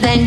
better than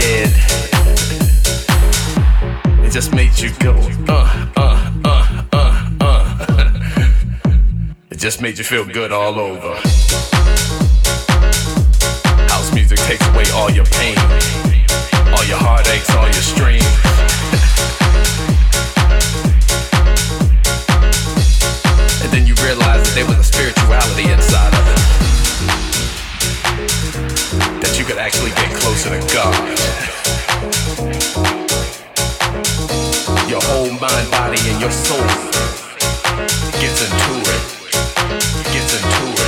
head. It just made you go, uh, uh, uh, uh, uh. It just made you feel good all over. House music takes away all your pain, all your heartaches, all your strain. realized that there was a spirituality inside of it. That you could actually get closer to God. Your whole mind, body, and your soul gets into it. Gets into it.